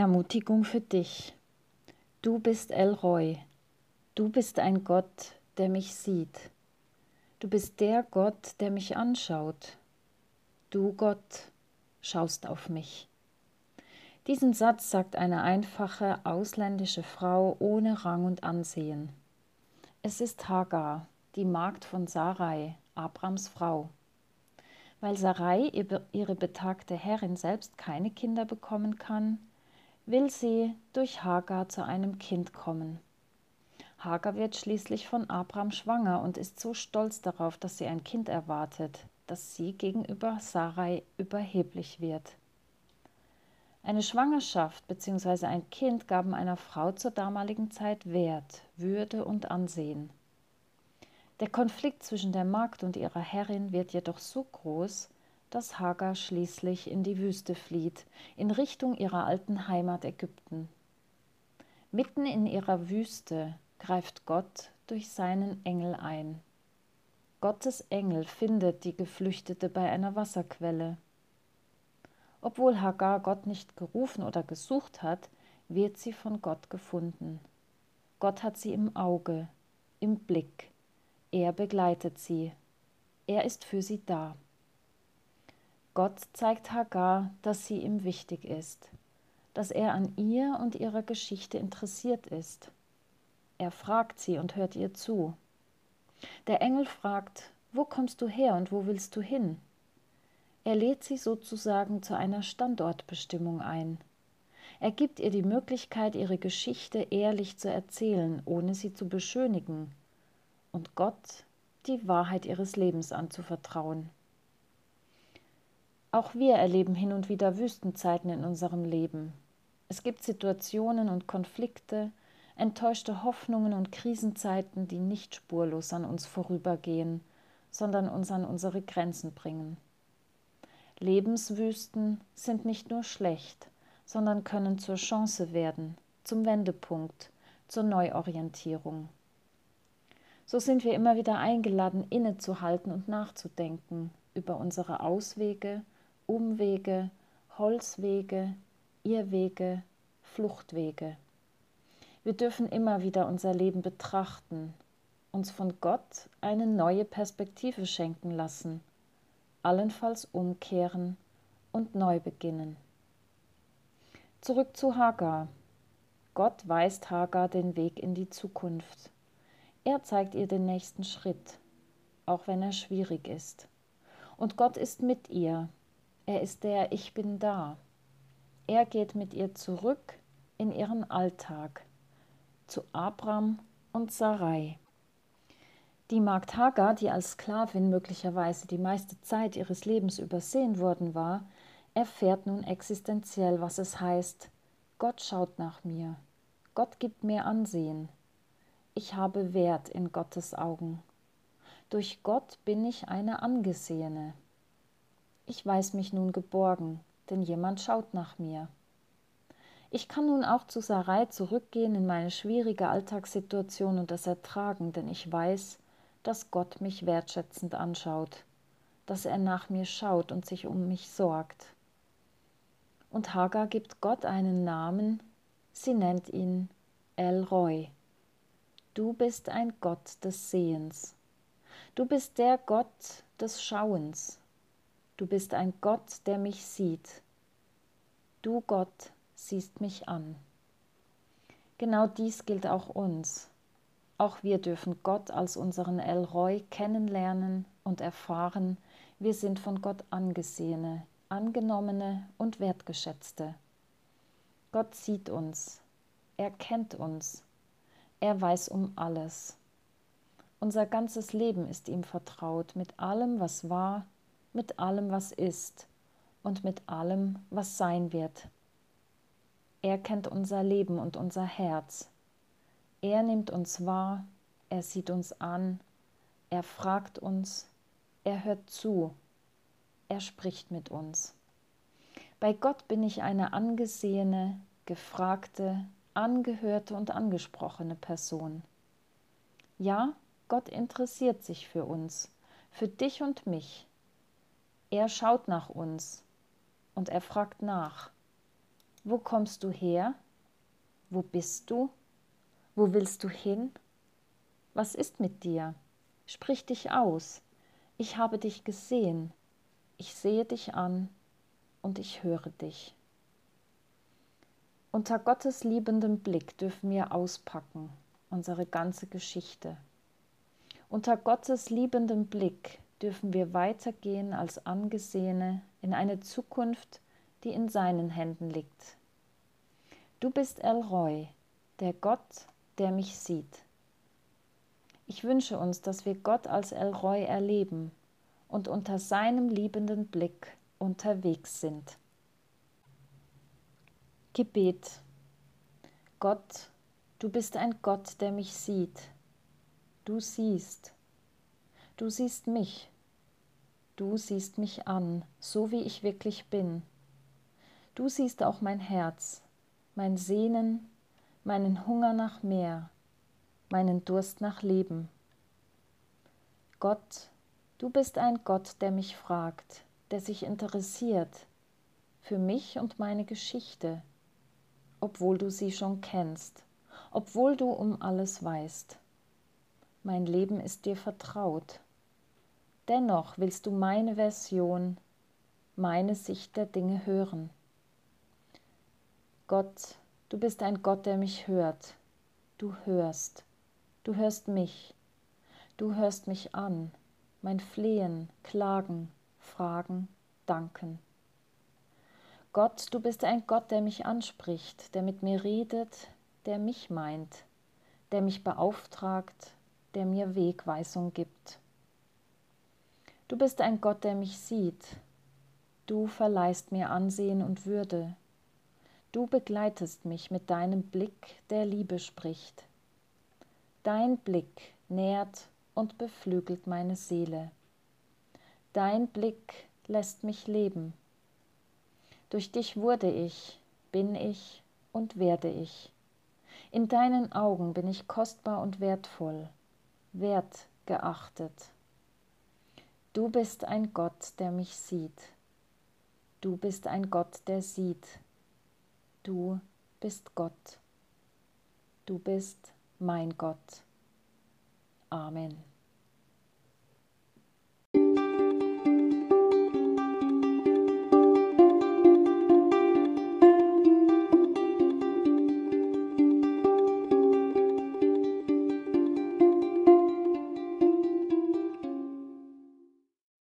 Ermutigung für dich. Du bist Elroy. Du bist ein Gott, der mich sieht. Du bist der Gott, der mich anschaut. Du Gott schaust auf mich. Diesen Satz sagt eine einfache ausländische Frau ohne Rang und Ansehen. Es ist Hagar, die Magd von Sarai, Abrams Frau. Weil Sarai, ihre betagte Herrin, selbst keine Kinder bekommen kann, will sie durch Hagar zu einem Kind kommen. Hagar wird schließlich von Abraham schwanger und ist so stolz darauf, dass sie ein Kind erwartet, dass sie gegenüber Sarai überheblich wird. Eine Schwangerschaft bzw. ein Kind gaben einer Frau zur damaligen Zeit Wert, Würde und Ansehen. Der Konflikt zwischen der Magd und ihrer Herrin wird jedoch so groß, dass Hagar schließlich in die Wüste flieht, in Richtung ihrer alten Heimat Ägypten. Mitten in ihrer Wüste greift Gott durch seinen Engel ein. Gottes Engel findet die Geflüchtete bei einer Wasserquelle. Obwohl Hagar Gott nicht gerufen oder gesucht hat, wird sie von Gott gefunden. Gott hat sie im Auge, im Blick. Er begleitet sie. Er ist für sie da. Gott zeigt Hagar, dass sie ihm wichtig ist, dass er an ihr und ihrer Geschichte interessiert ist. Er fragt sie und hört ihr zu. Der Engel fragt, wo kommst du her und wo willst du hin? Er lädt sie sozusagen zu einer Standortbestimmung ein. Er gibt ihr die Möglichkeit, ihre Geschichte ehrlich zu erzählen, ohne sie zu beschönigen, und Gott die Wahrheit ihres Lebens anzuvertrauen. Auch wir erleben hin und wieder Wüstenzeiten in unserem Leben. Es gibt Situationen und Konflikte, enttäuschte Hoffnungen und Krisenzeiten, die nicht spurlos an uns vorübergehen, sondern uns an unsere Grenzen bringen. Lebenswüsten sind nicht nur schlecht, sondern können zur Chance werden, zum Wendepunkt, zur Neuorientierung. So sind wir immer wieder eingeladen, innezuhalten und nachzudenken über unsere Auswege, Umwege, Holzwege, Irrwege, Fluchtwege. Wir dürfen immer wieder unser Leben betrachten, uns von Gott eine neue Perspektive schenken lassen, allenfalls umkehren und neu beginnen. Zurück zu Hagar. Gott weist Hagar den Weg in die Zukunft. Er zeigt ihr den nächsten Schritt, auch wenn er schwierig ist. Und Gott ist mit ihr. Er ist der Ich bin da. Er geht mit ihr zurück in ihren Alltag, zu Abram und Sarai. Die Magd Hagar, die als Sklavin möglicherweise die meiste Zeit ihres Lebens übersehen worden war, erfährt nun existenziell, was es heißt, Gott schaut nach mir, Gott gibt mir Ansehen, ich habe Wert in Gottes Augen. Durch Gott bin ich eine Angesehene. Ich weiß mich nun geborgen, denn jemand schaut nach mir. Ich kann nun auch zu Sarai zurückgehen in meine schwierige Alltagssituation und das ertragen, denn ich weiß, dass Gott mich wertschätzend anschaut, dass er nach mir schaut und sich um mich sorgt. Und Hagar gibt Gott einen Namen, sie nennt ihn El Roy. Du bist ein Gott des Sehens. Du bist der Gott des Schauens. Du bist ein Gott, der mich sieht. Du Gott siehst mich an. Genau dies gilt auch uns. Auch wir dürfen Gott als unseren El Roy kennenlernen und erfahren, wir sind von Gott angesehene, angenommene und wertgeschätzte. Gott sieht uns, er kennt uns er weiß um alles. Unser ganzes Leben ist ihm vertraut, mit allem, was war, mit allem, was ist und mit allem, was sein wird. Er kennt unser Leben und unser Herz. Er nimmt uns wahr, er sieht uns an, er fragt uns, er hört zu, er spricht mit uns. Bei Gott bin ich eine angesehene, gefragte, angehörte und angesprochene Person. Ja, Gott interessiert sich für uns, für dich und mich. Er schaut nach uns und er fragt nach. Wo kommst du her? Wo bist du? Wo willst du hin? Was ist mit dir? Sprich dich aus. Ich habe dich gesehen. Ich sehe dich an und ich höre dich. Unter Gottes liebendem Blick dürfen wir auspacken, unsere ganze Geschichte. Unter Gottes liebendem Blick dürfen wir weitergehen als Angesehene in eine Zukunft, die in seinen Händen liegt. Du bist Elroy, der Gott, der mich sieht. Ich wünsche uns, dass wir Gott als Elroy erleben und unter seinem liebenden Blick unterwegs sind. Gebet. Gott, du bist ein Gott, der mich sieht. Du siehst. Du siehst mich. Du siehst mich an, so wie ich wirklich bin. Du siehst auch mein Herz, mein Sehnen, meinen Hunger nach mehr, meinen Durst nach Leben. Gott, du bist ein Gott, der mich fragt, der sich interessiert für mich und meine Geschichte, obwohl du sie schon kennst, obwohl du um alles weißt. Mein Leben ist dir vertraut. Dennoch willst du meine Version, meine Sicht der Dinge hören. Gott, du bist ein Gott, der mich hört. Du hörst. Du hörst mich. Du hörst mich an. Mein Flehen, Klagen, Fragen, Danken. Gott, du bist ein Gott, der mich anspricht, der mit mir redet, der mich meint, der mich beauftragt, der mir Wegweisung gibt. Du bist ein Gott, der mich sieht. Du verleihst mir Ansehen und Würde. Du begleitest mich mit deinem Blick, der Liebe spricht. Dein Blick nährt und beflügelt meine Seele. Dein Blick lässt mich leben. Durch dich wurde ich, bin ich und werde ich. In deinen Augen bin ich kostbar und wertvoll, wertgeachtet. Du bist ein Gott, der mich sieht. Du bist ein Gott, der sieht. Du bist Gott. Du bist mein Gott. Amen.